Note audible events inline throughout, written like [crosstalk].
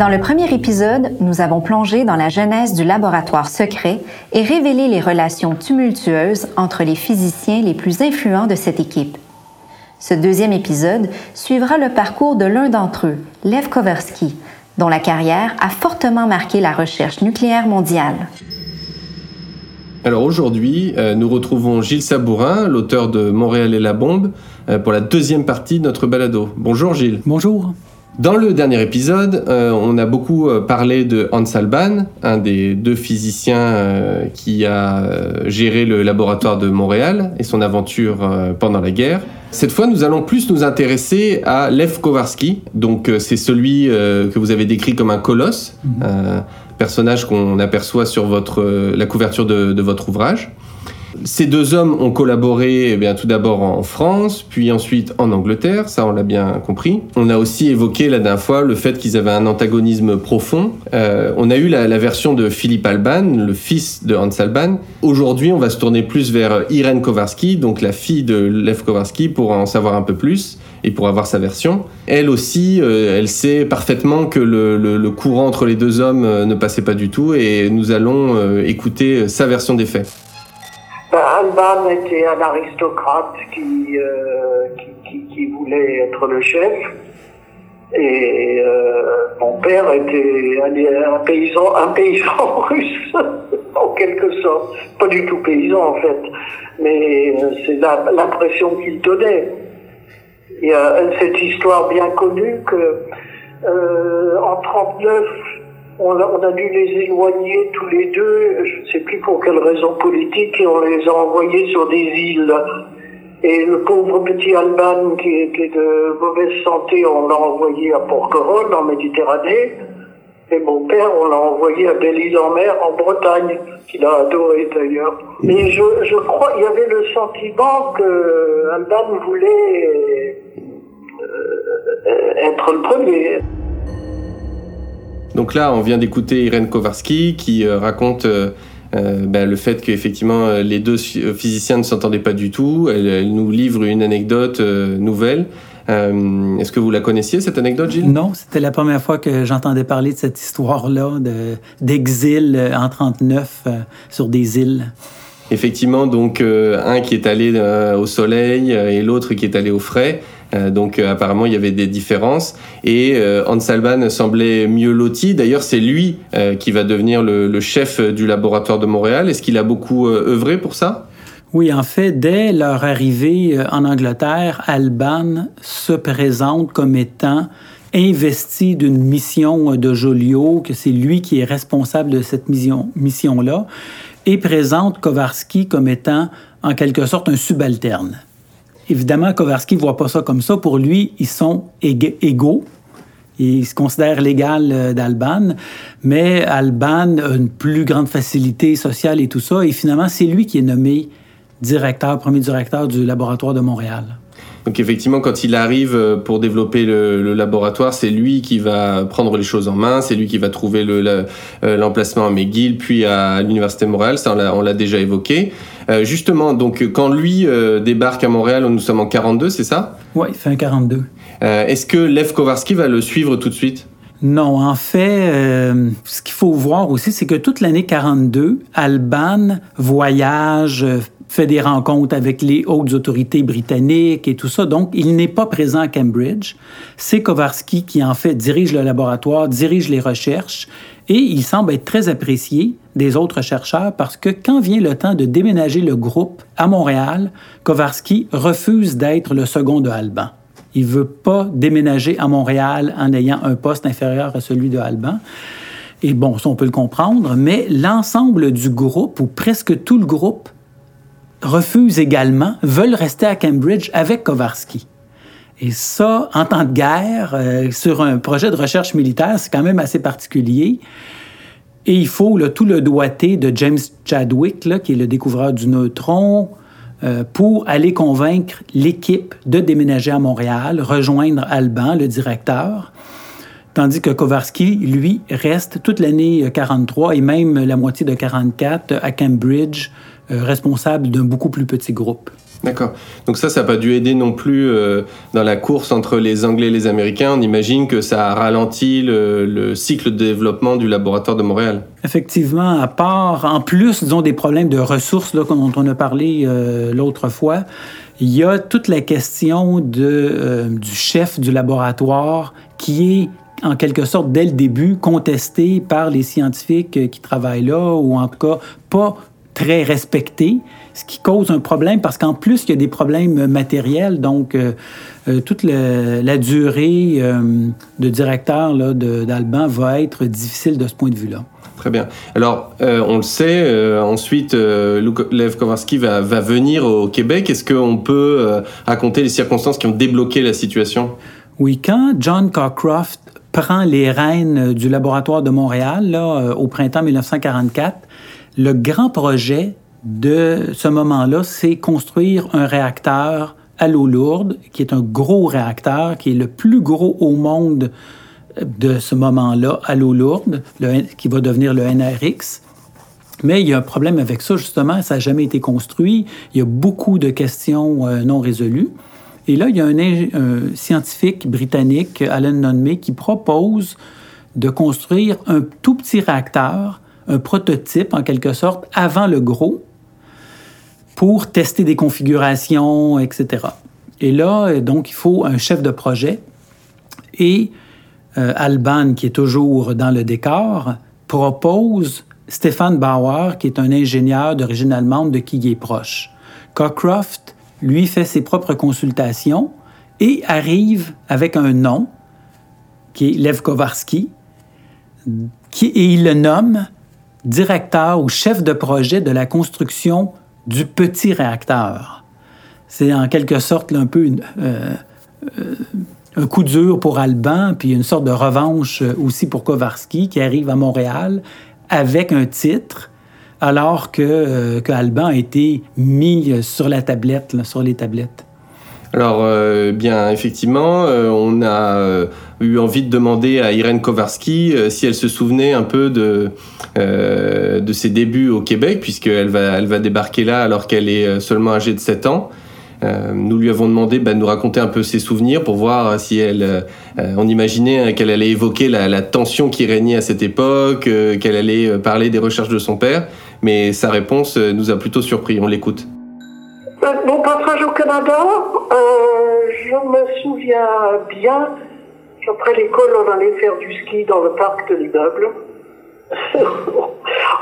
Dans le premier épisode, nous avons plongé dans la genèse du laboratoire secret et révélé les relations tumultueuses entre les physiciens les plus influents de cette équipe. Ce deuxième épisode suivra le parcours de l'un d'entre eux, Lev Kovarsky, dont la carrière a fortement marqué la recherche nucléaire mondiale. Alors aujourd'hui, euh, nous retrouvons Gilles Sabourin, l'auteur de Montréal et la bombe, euh, pour la deuxième partie de notre balado. Bonjour Gilles. Bonjour. Dans le dernier épisode, euh, on a beaucoup euh, parlé de Hans Alban, un des deux physiciens euh, qui a géré le laboratoire de Montréal et son aventure pendant la guerre. Cette fois, nous allons plus nous intéresser à Lev Kovarsky. Donc, c'est celui que vous avez décrit comme un colosse, mhm. personnage qu'on aperçoit sur votre, la couverture de votre ouvrage. Ces deux hommes ont collaboré eh bien, tout d'abord en France, puis ensuite en Angleterre, ça on l'a bien compris. On a aussi évoqué la dernière fois le fait qu'ils avaient un antagonisme profond. Euh, on a eu la, version de Philippe Alban, le fils de Hans Alban. Aujourd'hui, on va se tourner plus vers Irène Kowarski, donc la fille de Lev Kowarski, pour en savoir un peu plus et pour avoir sa version. Elle aussi, euh, elle sait parfaitement que le, courant entre les deux hommes euh, ne passait pas du tout et nous allons écouter sa version des faits. Alban était un aristocrate euh, qui, qui, voulait être le chef. Et euh, mon père était un, paysan, un paysan [laughs] russe, en quelque sorte. Pas du tout paysan en fait, mais euh, c'est l'impression qu'il donnait. Il y a cette histoire bien connue que en 39, on a, dû les éloigner tous les deux, je ne sais plus pour quelle raison politique, et on les a envoyés sur des îles. Et le pauvre petit Alban, qui était de mauvaise santé, on l'a envoyé à Porquerolles, en Méditerranée. Et mon père, on l'a envoyé à Belle-Île-en-Mer, en Bretagne, qu'il a adoré d'ailleurs. Mais je, crois, il y avait le sentiment que Alban voulait euh, être le premier. Donc là, on vient d'écouter Irène Kowarski qui euh, raconte euh, euh, ben, le fait qu'effectivement les deux physiciens ne s'entendaient pas du tout. Elle, nous livre une anecdote nouvelle. Est-ce que vous la connaissiez, cette anecdote, Gilles? Non, c'était la première fois que j'entendais parler de cette histoire-là d'exil en 39 sur des îles. Effectivement, donc un qui est allé au soleil et l'autre qui est allé au frais. Euh, donc euh, apparemment il y avait des différences et euh, Hans Alban semblait mieux loti. D'ailleurs c'est lui qui va devenir le, chef du laboratoire de Montréal. Est-ce qu'il a beaucoup œuvré pour ça? Oui, en fait, dès leur arrivée en Angleterre, Alban se présente comme étant investi d'une mission de Joliot, que c'est lui qui est responsable de cette mission-là, mission et présente Kowarski comme étant en quelque sorte un subalterne. Évidemment, Kowarski ne voit pas ça comme ça. Pour lui, ils sont égaux. Il se considère l'égal euh, d'Alban, mais Alban a une plus grande facilité sociale et tout ça. Et finalement, c'est lui qui est nommé directeur, premier directeur du laboratoire de Montréal. Donc effectivement, quand il arrive euh, pour développer le, laboratoire, c'est lui qui va prendre les choses en main, c'est lui qui va trouver euh, l'emplacement à McGill, puis à l'Université de Montréal, ça on l'a déjà évoqué. Euh, justement, donc quand lui débarque à Montréal, nous sommes en 42, c'est ça? Oui, fin 42. Est-ce que Lev Kowarski va le suivre tout de suite? Non, en fait, ce qu'il faut voir aussi, c'est que toute l'année 42, Alban voyage, fait des rencontres avec les hautes autorités britanniques et tout ça. Donc, il n'est pas présent à Cambridge. C'est Kowarski qui, en fait, dirige le laboratoire, dirige les recherches et il semble être très apprécié des autres chercheurs parce que quand vient le temps de déménager le groupe à Montréal, Kowarski refuse d'être le second de Alban. Il veut pas déménager à Montréal en ayant un poste inférieur à celui de Alban. Et bon, ça, on peut le comprendre, mais l'ensemble du groupe, ou presque tout le groupe, refusent également, veulent rester à Cambridge avec Kowarski. Et ça, en temps de guerre, euh, sur un projet de recherche militaire, c'est quand même assez particulier. Et il faut tout le doigté de James Chadwick, là, qui est le découvreur du neutron, euh, pour aller convaincre l'équipe de déménager à Montréal, rejoindre Alban, le directeur. Tandis que Kowarski, lui, reste toute l'année 43 et même la moitié de 44 à Cambridge, responsable d'un beaucoup plus petit groupe. D'accord. Donc ça, ça n'a pas dû aider non plus euh, dans la course entre les Anglais et les Américains. On imagine que ça a ralenti le, cycle de développement du laboratoire de Montréal. Effectivement, à part, en plus, disons, des problèmes de ressources là, dont on a parlé euh, l'autre fois, il y a toute la question de, euh, du chef du laboratoire qui est en quelque sorte, dès le début, contesté par les scientifiques qui travaillent là, ou en tout cas pas très respecté, ce qui cause un problème parce qu'en plus, il y a des problèmes matériels. Donc, euh, euh, toute la durée euh, de directeur d'Alban va être difficile de ce point de vue-là. Très bien. Alors, on le sait, ensuite, Lev Kowarski va, va, venir au Québec. Est-ce qu'on peut raconter les circonstances qui ont débloqué la situation? Oui, quand John Cockcroft prend les rênes du laboratoire de Montréal là, au printemps 1944, le grand projet de ce moment-là, c'est construire un réacteur à l'eau lourde, qui est un gros réacteur, qui est le plus gros au monde de ce moment-là à l'eau lourde, qui va devenir le NRX. Mais il y a un problème avec ça, justement, ça n'a jamais été construit. Il y a beaucoup de questions euh, non résolues. Et là, il y a un, scientifique britannique, Alan Nunme, qui propose de construire un tout petit réacteur, un prototype en quelque sorte, avant le gros, pour tester des configurations, etc. Et là, euh, donc, il faut un chef de projet. Et euh, Alban, qui est toujours dans le décor, propose Stéphane Bauer, qui est un ingénieur d'origine allemande de qui il est proche. Cockcroft, lui, fait ses propres consultations et arrive avec un nom, qui est Lev Kowarski, qui, et il le nomme directeur ou chef de projet de la construction du petit réacteur. C'est en quelque sorte un peu euh, euh, un coup dur pour Alban, puis une sorte de revanche aussi pour Kowarski, qui arrive à Montréal avec un titre, alors que, euh, que Alban a été mis sur la tablette, sur les tablettes. Alors, euh, bien, effectivement, euh, on a euh, eu envie de demander à Irène Kowarski si elle se souvenait un peu de, de ses débuts au Québec, puisqu'elle va, elle va débarquer là alors qu'elle est seulement âgée de 7 ans. nous lui avons demandé bah, de nous raconter un peu ses souvenirs pour voir si elle, on imaginait qu'elle allait évoquer la, la, tension qui régnait à cette époque, qu'elle allait parler des recherches de son père, mais sa réponse nous a plutôt surpris. On l'écoute. Mon passage au Canada, euh, je me souviens bien qu'après l'école, on allait faire du ski dans le parc de l'immeuble. [laughs]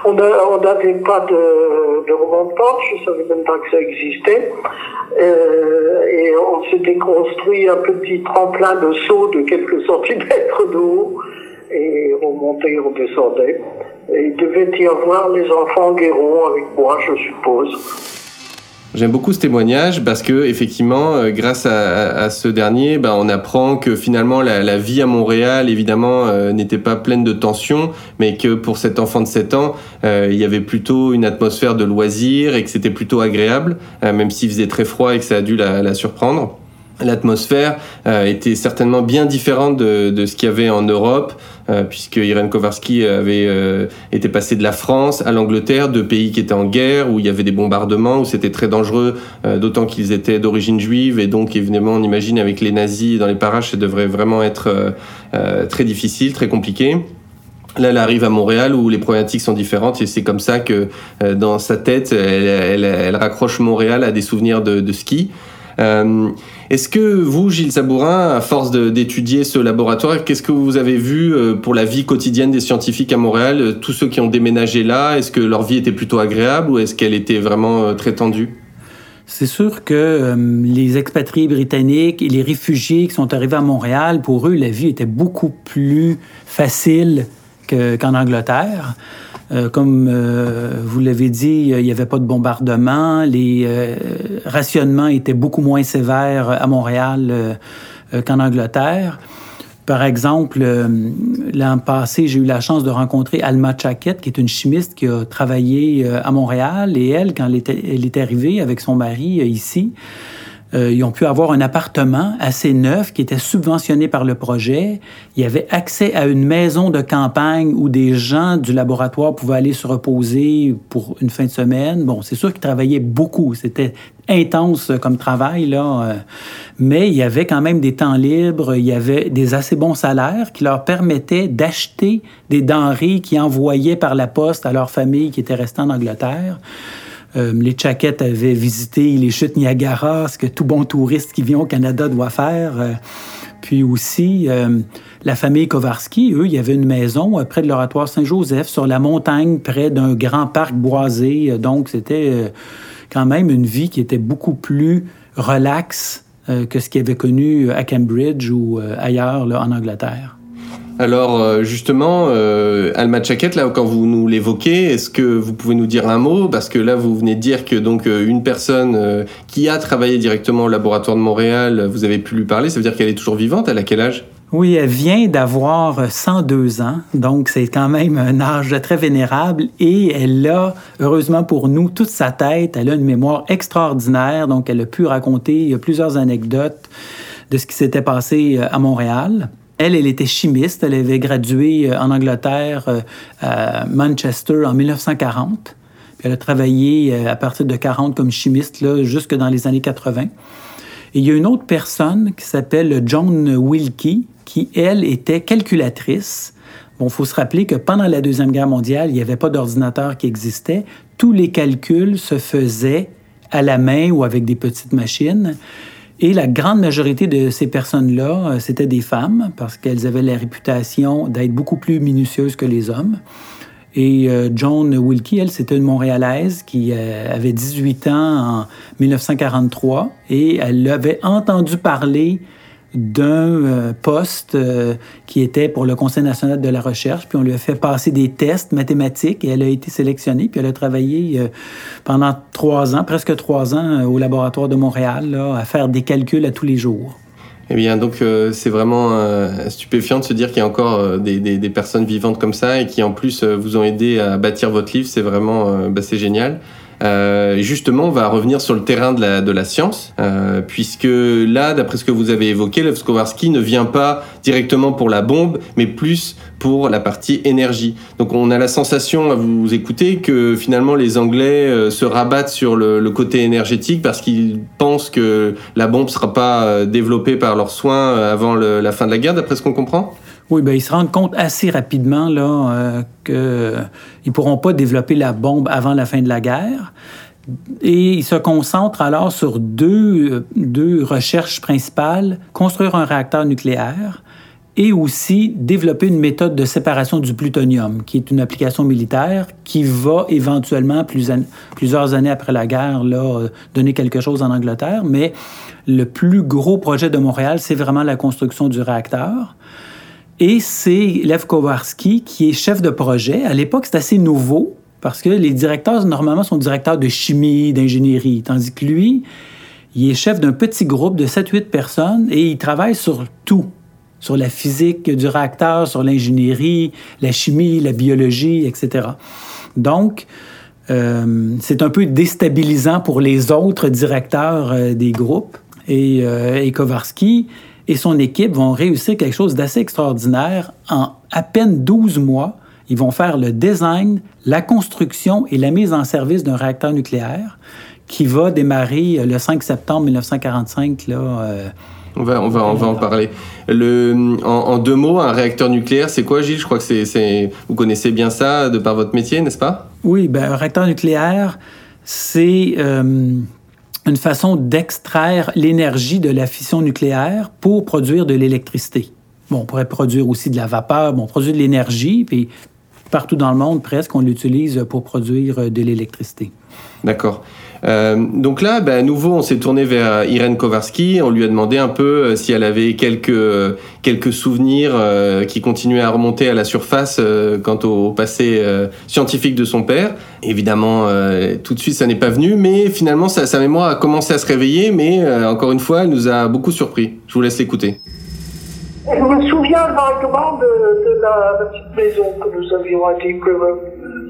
on n'avait pas de, de remonte-pente, je ne savais même pas que ça existait. Euh, et on s'était construit un petit tremplin de saut de quelques [laughs] centimètres de haut. Et on montait, on descendait. Et il devait y avoir les enfants guérons avec moi, je suppose. J'aime beaucoup ce témoignage parce que effectivement, euh, grâce à, ce dernier, ben, on apprend que finalement la, vie à Montréal, évidemment, euh, n'était pas pleine de tensions, mais que pour cet enfant de 7 ans, euh, il y avait plutôt une atmosphère de loisirs et que c'était plutôt agréable, même s'il faisait très froid et que ça a dû la surprendre l'atmosphère euh, était certainement bien différente de, de ce qu'il y avait en Europe, euh, puisque Irène Kowarski avait euh, été passé de la France à l'Angleterre, deux pays qui étaient en guerre, où il y avait des bombardements, où c'était très dangereux, d'autant qu'ils étaient d'origine juive, et donc évidemment on imagine avec les nazis dans les parages, ça devrait vraiment être très difficile, très compliqué. Là, elle arrive à Montréal où les problématiques sont différentes et c'est comme ça que dans sa tête, elle, elle, elle, raccroche Montréal à des souvenirs de, de ski. Euh, est-ce que vous, Gilles Sabourin, à force d'étudier ce laboratoire, qu'est-ce que vous avez vu euh, pour la vie quotidienne des scientifiques à Montréal euh, Tous ceux qui ont déménagé là, est-ce que leur vie était plutôt agréable ou est-ce qu'elle était vraiment très tendue? C'est sûr que les expatriés britanniques et les réfugiés qui sont arrivés à Montréal, pour eux, la vie était beaucoup plus facile qu'en Angleterre. Euh, comme euh, vous l'avez dit, il n'y avait pas de bombardement. Les euh, rationnements étaient beaucoup moins sévères à Montréal qu'en Angleterre. Par exemple, l'an passé, j'ai eu la chance de rencontrer Alma Chaket, qui est une chimiste qui a travaillé à Montréal. Et elle, quand elle elle était arrivée avec son mari ici, Euh, ils ont pu avoir un appartement assez neuf qui était subventionné par le projet. Il y avait accès à une maison de campagne où des gens du laboratoire pouvaient aller se reposer pour une fin de semaine. Bon, c'est sûr qu'ils travaillaient beaucoup. C'était intense comme travail, là. Euh, mais il y avait quand même des temps libres, il y avait des assez bons salaires qui leur permettaient d'acheter des denrées qu'ils envoyaient par la poste à leur famille qui était restée en Angleterre. Euh, les Chaquettes avaient visité les chutes Niagara, ce que tout bon touriste qui vient au Canada doit faire. Euh, puis aussi, euh, la famille Kowarski, eux, il y avait une maison près de l'oratoire Saint-Joseph, sur la montagne, près d'un grand parc boisé. Donc, c'était quand même une vie qui était beaucoup plus relaxe que ce qu'ils avaient connu à Cambridge ou ailleurs là, en Angleterre. Alors euh, justement, euh, Alma Chaket, là, quand vous nous l'évoquez, est-ce que vous pouvez nous dire un mot? Parce que là, vous venez de dire que donc euh, une personne qui a travaillé directement au laboratoire de Montréal, vous avez pu lui parler. Ça veut dire qu'elle est toujours vivante? Elle a quel âge? Oui, elle vient d'avoir 102 ans, donc c'est quand même un âge très vénérable et elle a, heureusement pour nous, toute sa tête. Elle a une mémoire extraordinaire, donc elle a pu raconter plusieurs anecdotes de ce qui s'était passé à Montréal. Elle, elle était chimiste. Elle avait gradué euh, en Angleterre euh, à Manchester en 1940. Puis elle a travaillé euh, à partir de 40 comme chimiste là, jusque dans les années 80. Et il y a une autre personne qui s'appelle John Wilkie, qui, elle, était calculatrice. Bon, il faut se rappeler que pendant la Deuxième Guerre mondiale, il n'y avait pas d'ordinateur qui existait. Tous les calculs se faisaient à la main ou avec des petites machines. Et la grande majorité de ces personnes-là, euh, c'était des femmes, parce qu'elles avaient la réputation d'être beaucoup plus minutieuses que les hommes. Et euh, Joan Wilkie, elle, c'était une Montréalaise qui euh, avait 18 ans en 1943 et elle avait entendu parler d'un euh, poste euh, qui était pour le Conseil national de la recherche, puis on lui a fait passer des tests mathématiques et elle a été sélectionnée, puis elle a travaillé euh, pendant trois ans, presque trois ans, au laboratoire de Montréal, à faire des calculs à tous les jours. Eh bien, donc, c'est vraiment stupéfiant de se dire qu'il y a encore des, personnes vivantes comme ça et qui, en plus, vous ont aidé à bâtir votre livre. C'est vraiment, bah, génial. Euh, justement, on va revenir sur le terrain de la, de la science, euh, puisque là, d'après ce que vous avez évoqué, Levskowarski ne vient pas directement pour la bombe, mais plus pour la partie énergie. Donc on a la sensation à vous écouter que finalement les Anglais euh, se rabattent sur le, le côté énergétique parce qu'ils pensent que la bombe ne sera pas euh, développée par leurs soins euh, avant le, la fin de la guerre, d'après ce qu'on comprend? Oui, bien, ils se rendent compte assez rapidement euh, qu'ils ne pourront pas développer la bombe avant la fin de la guerre. Et ils se concentrent alors sur deux, deux recherches principales, construire un réacteur nucléaire et aussi développer une méthode de séparation du plutonium, qui est une application militaire qui va éventuellement, plus plusieurs années après la guerre, là, donner quelque chose en Angleterre. Mais le plus gros projet de Montréal, c'est vraiment la construction du réacteur. Et c'est Lev Kowarski qui est chef de projet. À l'époque, c'est assez nouveau parce que les directeurs, normalement, sont directeurs de chimie, d'ingénierie, tandis que lui, il est chef d'un petit groupe de 7-8 personnes et il travaille sur tout, sur la physique du réacteur, sur l'ingénierie, la chimie, la biologie, etc. Donc, euh, c'est un peu déstabilisant pour les autres directeurs euh, des groupes. Et, euh, et Kowarski, et son équipe vont réussir quelque chose d'assez extraordinaire. En à peine 12 mois, ils vont faire le design, la construction et la mise en service d'un réacteur nucléaire qui va démarrer euh, le 5 septembre 1945. Là, euh, on va, on va, on va en parler. Le, en, deux mots, un réacteur nucléaire, c'est quoi, Gilles? Je crois que c'est, vous connaissez bien ça de par votre métier, n'est-ce pas? Oui, ben, un réacteur nucléaire, c'est euh, une façon d'extraire l'énergie de la fission nucléaire pour produire de l'électricité. Bon, on pourrait produire aussi de la vapeur, bon, on produit de l'énergie, puis partout dans le monde, presque, on l'utilise pour produire de l'électricité. D'accord. Euh, donc là, ben, à nouveau, on s'est tourné vers Irène Kowarski. On lui a demandé un peu euh, si elle avait quelques, euh, quelques souvenirs qui continuaient à remonter à la surface quant au passé scientifique de son père. Évidemment, tout de suite, ça n'est pas venu, mais finalement, sa, mémoire a commencé à se réveiller, mais encore une fois, elle nous a beaucoup surpris. Je vous laisse l'écouter. Je me souviens vaguement de, la, petite maison que nous avions à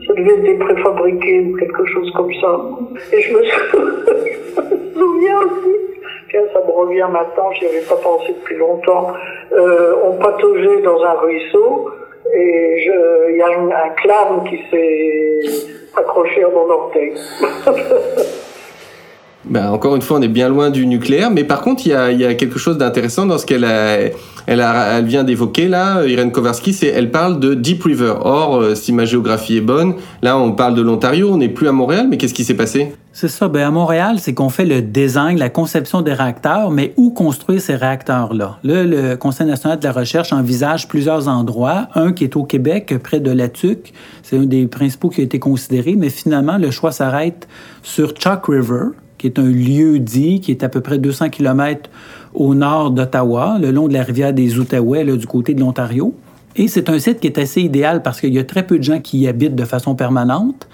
ça devait être préfabriqué ou quelque chose comme ça. Et je me, [laughs] souviens aussi ça me revient maintenant, j'y avais pas pensé depuis longtemps, euh, on pataugeait dans un ruisseau et il y a un, un clam qui s'est accroché à mon orteil. [laughs] Ben, encore une fois, on est bien loin du nucléaire, mais par contre, il y a, quelque chose d'intéressant dans ce qu'elle elle, vient d'évoquer là, Irène Kowarski, c'est elle parle de Deep River. Or, euh, si ma géographie est bonne, là, on parle de l'Ontario, on n'est plus à Montréal, mais qu'est-ce qui s'est passé? C'est ça. Ben, à Montréal, c'est qu'on fait le design, la conception des réacteurs, mais où construire ces réacteurs-là? Là, le Conseil national de la recherche envisage plusieurs endroits. Un qui est au Québec, près de La Tuque, c'est un des principaux qui a été considéré, mais finalement, le choix s'arrête sur Chalk River qui est un lieu dit, qui est à peu près 200 km au nord d'Ottawa, le long de la rivière des Outaouais, là, du côté de l'Ontario. Et c'est un site qui est assez idéal parce qu'il y a très peu de gens qui y habitent de façon permanente.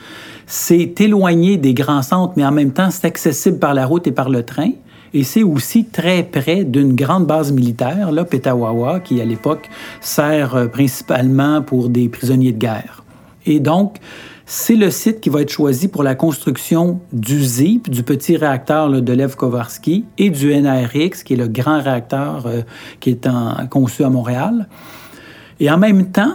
C'est éloigné des grands centres, mais en même temps, c'est accessible par la route et par le train. Et c'est aussi très près d'une grande base militaire, là, Petawawa, qui à l'époque sert euh, principalement pour des prisonniers de guerre. Et donc, c'est le site qui va être choisi pour la construction du ZIP, du petit réacteur de Lev Kovarsky, et du NRX, qui est le grand réacteur euh, qui est conçu à Montréal. Et en même temps,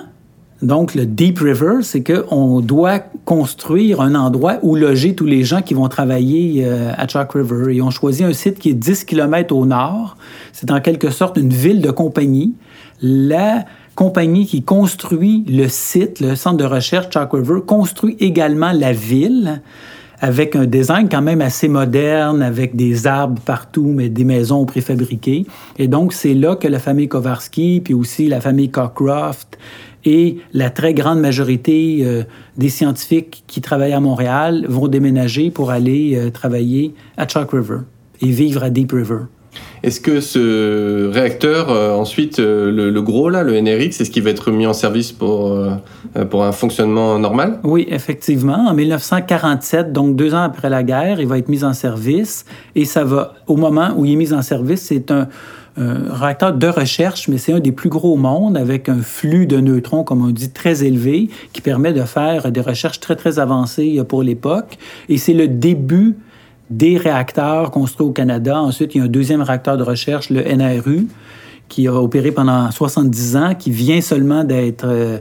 donc le Deep River, c'est qu'on doit construire un endroit où loger tous les gens qui vont travailler euh, à Chalk River. Et on choisit un site qui est 10 km au nord. C'est en quelque sorte une ville de compagnie. Compagnie qui construit le site, le centre de recherche Chalk River, construit également la ville avec un design quand même assez moderne, avec des arbres partout, mais des maisons préfabriquées. Et donc, c'est là que la famille Kowarski, puis aussi la famille Cockcroft et la très grande majorité euh, des scientifiques qui travaillent à Montréal vont déménager pour aller euh, travailler à Chalk River et vivre à Deep River. Est-ce que ce réacteur, euh, ensuite, euh, le, gros, là, le NRX, est-ce qu'il va être mis en service pour, euh, pour un fonctionnement normal? Oui, effectivement. En 1947, donc deux ans après la guerre, il va être mis en service. Et ça va, au moment où il est mis en service, c'est un, un réacteur de recherche, mais c'est un des plus gros au monde, avec un flux de neutrons, comme on dit, très élevé, qui permet de faire des recherches très, très avancées pour l'époque. Et c'est le début des réacteurs construits au Canada. Ensuite, il y a un deuxième réacteur de recherche, le NRU, qui a opéré pendant 70 ans, qui vient seulement d'être euh,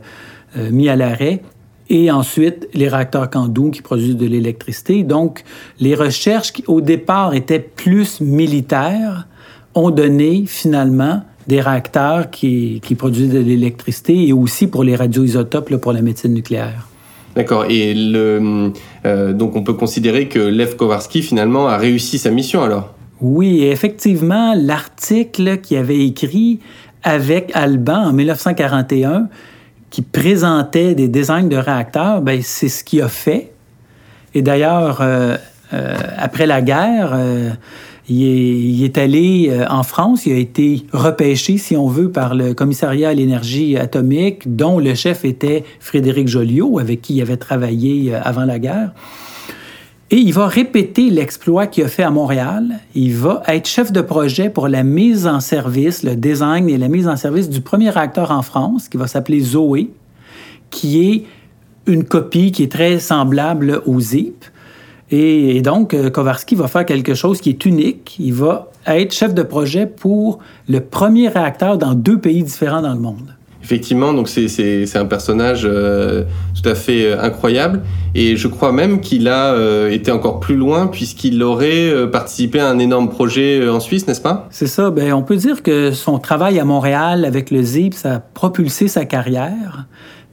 euh, mis à l'arrêt. Et ensuite, les réacteurs Candu qui produisent de l'électricité. Donc, les recherches qui, au départ, étaient plus militaires, ont donné finalement des réacteurs qui, produisent de l'électricité et aussi pour les radioisotopes, pour la médecine nucléaire. D'accord. Et le, euh, donc on peut considérer que Lev Kowarski finalement a réussi sa mission alors? Oui, effectivement, l'article qu'il avait écrit avec Alban en 1941 qui présentait des designs de réacteurs, ben, c'est ce qu'il a fait. Et d'ailleurs, euh, euh, après la guerre, il est, allé euh, en France, il a été repêché, si on veut, par le commissariat à l'énergie atomique, dont le chef était Frédéric Joliot, avec qui il avait travaillé euh, avant la guerre. Et il va répéter l'exploit qu'il a fait à Montréal. Il va être chef de projet pour la mise en service, le design et la mise en service du premier réacteur en France, qui va s'appeler Zoé, qui est une copie qui est très semblable au ZIP. Et, donc, euh, Kowarski va faire quelque chose qui est unique. Il va être chef de projet pour le premier réacteur dans deux pays différents dans le monde. Effectivement, donc c'est un personnage euh, tout à fait euh, incroyable. Et je crois même qu'il a été encore plus loin puisqu'il aurait participé à un énorme projet en Suisse, n'est-ce pas? C'est ça. Ben, on peut dire que son travail à Montréal avec le ZIP, ça a propulsé sa carrière.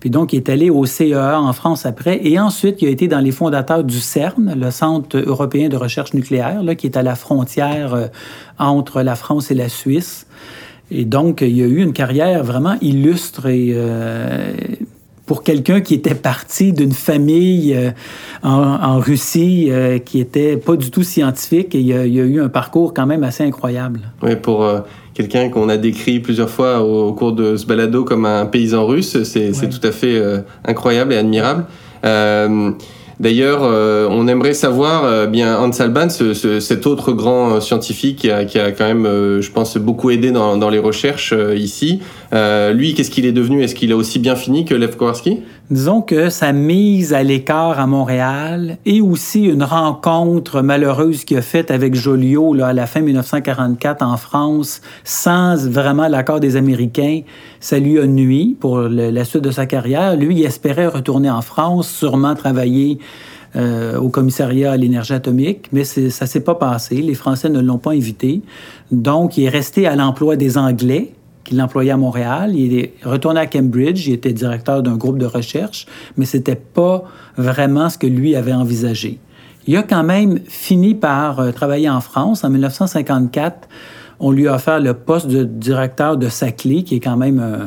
Puis donc, il est allé au CEA en France après. Et ensuite, il a été dans les fondateurs du CERN, le Centre européen de recherche nucléaire, là, qui est à la frontière euh, entre la France et la Suisse. Et donc, il a eu une carrière vraiment illustre et euh, pour quelqu'un qui était parti d'une famille euh, en, Russie qui était pas du tout scientifique, et il a, il a, eu un parcours quand même assez incroyable. Oui, pour quelqu'un qu'on a décrit plusieurs fois au, cours de ce balado comme un paysan russe. C'est tout à fait euh, incroyable et admirable. Euh, D'ailleurs, euh, on aimerait savoir, euh, bien Hans Alban, cet autre grand scientifique qui a, qui a, quand même, je pense, beaucoup aidé dans, dans les recherches ici. lui, qu'est-ce qu'il est devenu? Est-ce qu'il a aussi bien fini que Lev Kowarski Disons que sa mise à l'écart à Montréal et aussi une rencontre malheureuse qu'il a faite avec Joliot à la fin 1944 en France, sans vraiment l'accord des Américains, ça lui a nuit pour la suite de sa carrière. Lui, il espérait retourner en France, sûrement travailler euh, au commissariat à l'énergie atomique, mais ça s'est pas passé. Les Français ne l'ont pas invité. Donc, il est resté à l'emploi des Anglais qui l'employait à Montréal. Il est retourné à Cambridge. Il était directeur d'un groupe de recherche, mais c'était pas vraiment ce que lui avait envisagé. Il a quand même fini par euh, travailler en France. En 1954, on lui a offert le poste de directeur de Saclay, qui est quand même euh,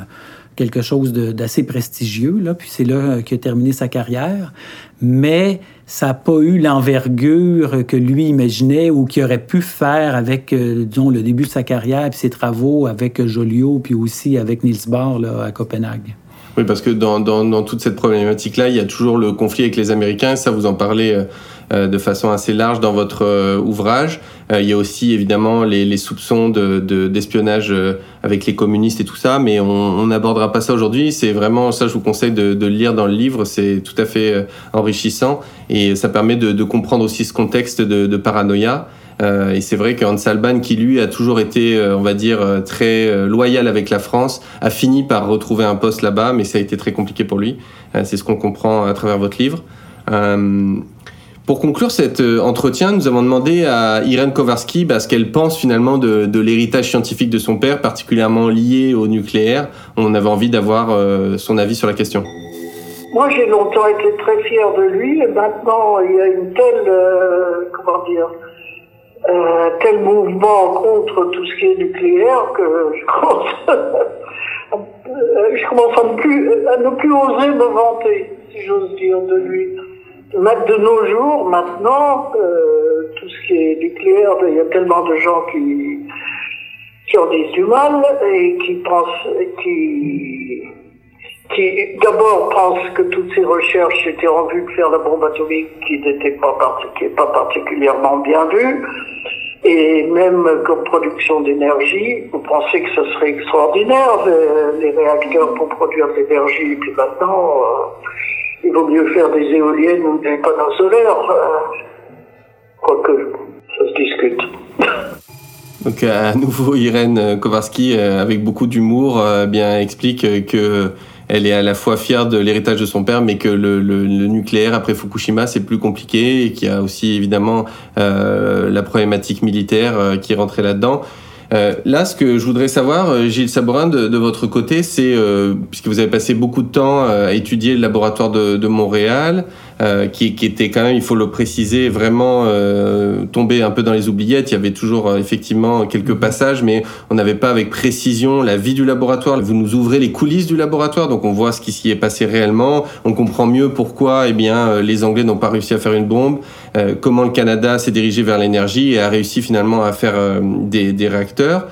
quelque chose d'assez prestigieux. Là. Puis c'est là euh, qu'il a terminé sa carrière. Mais ça n'a pas eu l'envergure que lui imaginait ou qu'il aurait pu faire avec, disons, le début de sa carrière puis ses travaux avec Joliot, puis aussi avec Niels Bohr là, à Copenhague. Oui, parce que dans, dans, toute cette problématique-là, il y a toujours le conflit avec les Américains. Ça, vous en parlez euh, de façon assez large dans votre euh, ouvrage. Euh, il y a aussi évidemment les, soupçons d'espionnage de, avec les communistes et tout ça, mais on n'abordera pas ça aujourd'hui. C'est vraiment ça, je vous conseille de, le lire dans le livre. C'est tout à fait enrichissant et ça permet de, comprendre aussi ce contexte de, paranoïa. Euh, et c'est vrai que Hans Alban, qui lui a toujours été, on va dire, très loyal avec la France, a fini par retrouver un poste là-bas, mais ça a été très compliqué pour lui. c'est ce qu'on comprend à travers votre livre. Pour conclure cet euh, entretien, nous avons demandé à Irène Kowarski bah, ce qu'elle pense finalement de, l'héritage scientifique de son père, particulièrement lié au nucléaire. On avait envie d'avoir euh, son avis sur la question. Moi, j'ai longtemps été très fier de lui, et maintenant, il y a une telle, euh, comment dire, tel mouvement contre tout ce qui est nucléaire que je commence, [laughs] à, plus, à ne plus oser me vanter, si j'ose dire, de lui de nos jours, maintenant, euh, tout ce qui est nucléaire, il y a tellement de gens qui, qui en disent du mal et qui pensent, qui, qui d'abord pensent que toutes ces recherches étaient en vue de faire la bombe atomique qui n'était pas, pas particulièrement bien vue. Et même comme production d'énergie, vous pensez que ce serait extraordinaire, les, réacteurs pour produire de l'énergie, puis maintenant, euh, il vaut mieux faire des éoliennes ou des panneaux solaires. Euh, quoique, ça se discute. Donc à nouveau, Irène Kowarski, euh, avec beaucoup d'humour, euh, bien explique que elle est à la fois fière de l'héritage de son père, mais que le, le, nucléaire après Fukushima c'est plus compliqué et qu'il y a aussi évidemment euh, la problématique militaire qui rentrée là-dedans. Euh, là, ce que je voudrais savoir, euh, Gilles Sabourin, de, votre côté, c'est, euh, puisque vous avez passé beaucoup de temps à étudier le laboratoire de Montréal, euh, qui, qui, était quand même, il faut le préciser, vraiment euh, tombé un peu dans les oubliettes. Il y avait toujours euh, effectivement quelques mhm. passages, mais on n'avait pas avec précision la vie du laboratoire. Vous nous ouvrez les coulisses du laboratoire, donc on voit ce qui s'y est passé réellement. On comprend mieux pourquoi eh bien, les Anglais n'ont pas réussi à faire une bombe, comment le Canada s'est dirigé vers l'énergie et a réussi finalement à faire des, des, réacteurs.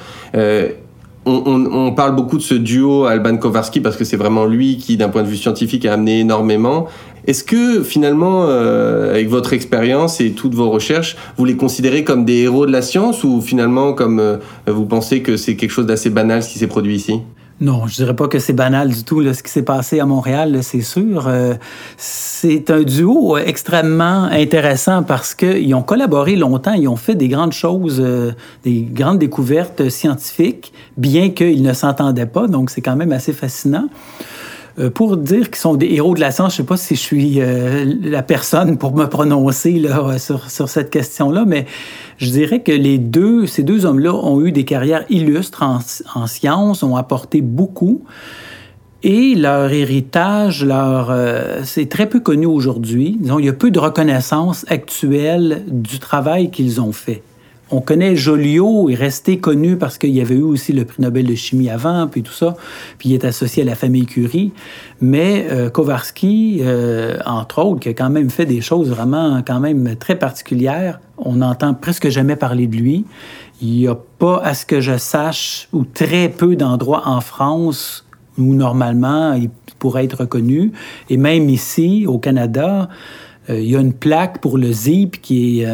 On, on, on, parle beaucoup de ce duo Alban Kowarski parce que c'est vraiment lui qui, d'un point de vue scientifique, a amené énormément. Est-ce que finalement, euh, avec votre expérience et toutes vos recherches, vous les considérez comme des héros de la science ou finalement comme euh, vous pensez que c'est quelque chose d'assez banal ce qui s'est produit ici? Non, je dirais pas que c'est banal du tout ce qui s'est passé à Montréal, c'est sûr. Euh, c'est un duo extrêmement intéressant parce qu'ils ont collaboré longtemps, ils ont fait des grandes choses, des grandes découvertes scientifiques, bien qu'ils ne s'entendaient pas, donc c'est quand même assez fascinant. Euh, pour dire qu'ils sont des héros de la science, je ne sais pas si je suis euh, la personne pour me prononcer là, sur, cette question-là, mais je dirais que les deux, ces deux hommes-là ont eu des carrières illustres en, en sciences, ont apporté beaucoup. Et leur héritage, leur, euh, c'est très peu connu aujourd'hui. il y a peu de reconnaissance actuelle du travail qu'ils ont fait on connaît Joliot, est resté connu parce qu'il y avait eu aussi le prix Nobel de chimie avant, puis tout ça, puis il est associé à la famille Curie. Mais euh, Kowarski, euh, entre autres, qui a quand même fait des choses vraiment quand même très particulières, on n'entend presque jamais parler de lui. Il n'y a pas, à ce que je sache, ou très peu d'endroits en France où normalement il pourrait être reconnu. Et même ici, au Canada, il y a une plaque pour le ZIP qui est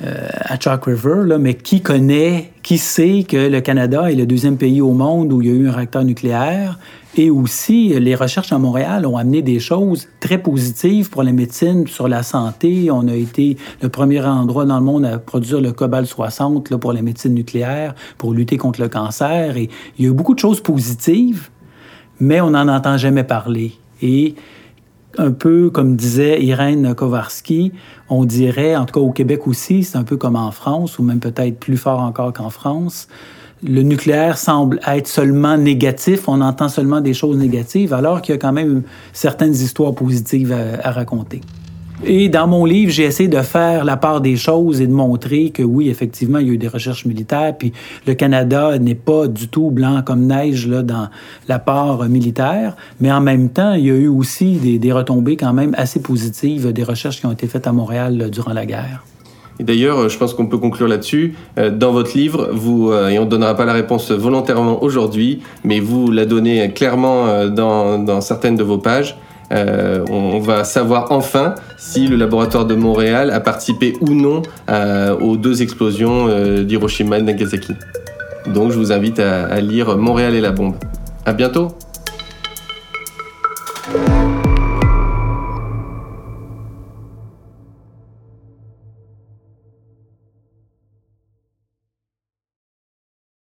à Chalk River, là, mais qui connaît, qui sait que le Canada est le deuxième pays au monde où il y a eu un réacteur nucléaire? Et aussi, les recherches à Montréal ont amené des choses très positives pour la médecine, sur la santé. On a été le premier endroit dans le monde à produire le cobalt 60 là, pour la médecine nucléaire, pour lutter contre le cancer. Et il y a eu beaucoup de choses positives, mais on n'en entend jamais parler. Et un peu comme disait Irène Kowarski, on dirait, en tout cas au Québec aussi, c'est un peu comme en France, ou même peut-être plus fort encore qu'en France, le nucléaire semble être seulement négatif, on entend seulement des choses négatives, alors qu'il y a quand même certaines histoires positives à, raconter. Et dans mon livre, j'ai essayé de faire la part des choses et de montrer que oui, effectivement, il y a eu des recherches militaires, puis le Canada n'est pas du tout blanc comme neige là, dans la part militaire, mais en même temps, il y a eu aussi des, retombées quand même assez positives des recherches qui ont été faites à Montréal durant la guerre. Et d'ailleurs, euh, je pense qu'on peut conclure là-dessus. Euh, dans votre livre, vous, euh, et on ne donnera pas la réponse volontairement aujourd'hui, mais vous la donnez clairement dans certaines de vos pages. On va savoir enfin si le laboratoire de Montréal a participé ou non aux deux explosions d'Hiroshima et Nagasaki. Donc je vous invite à, à lire Montréal et la bombe. À bientôt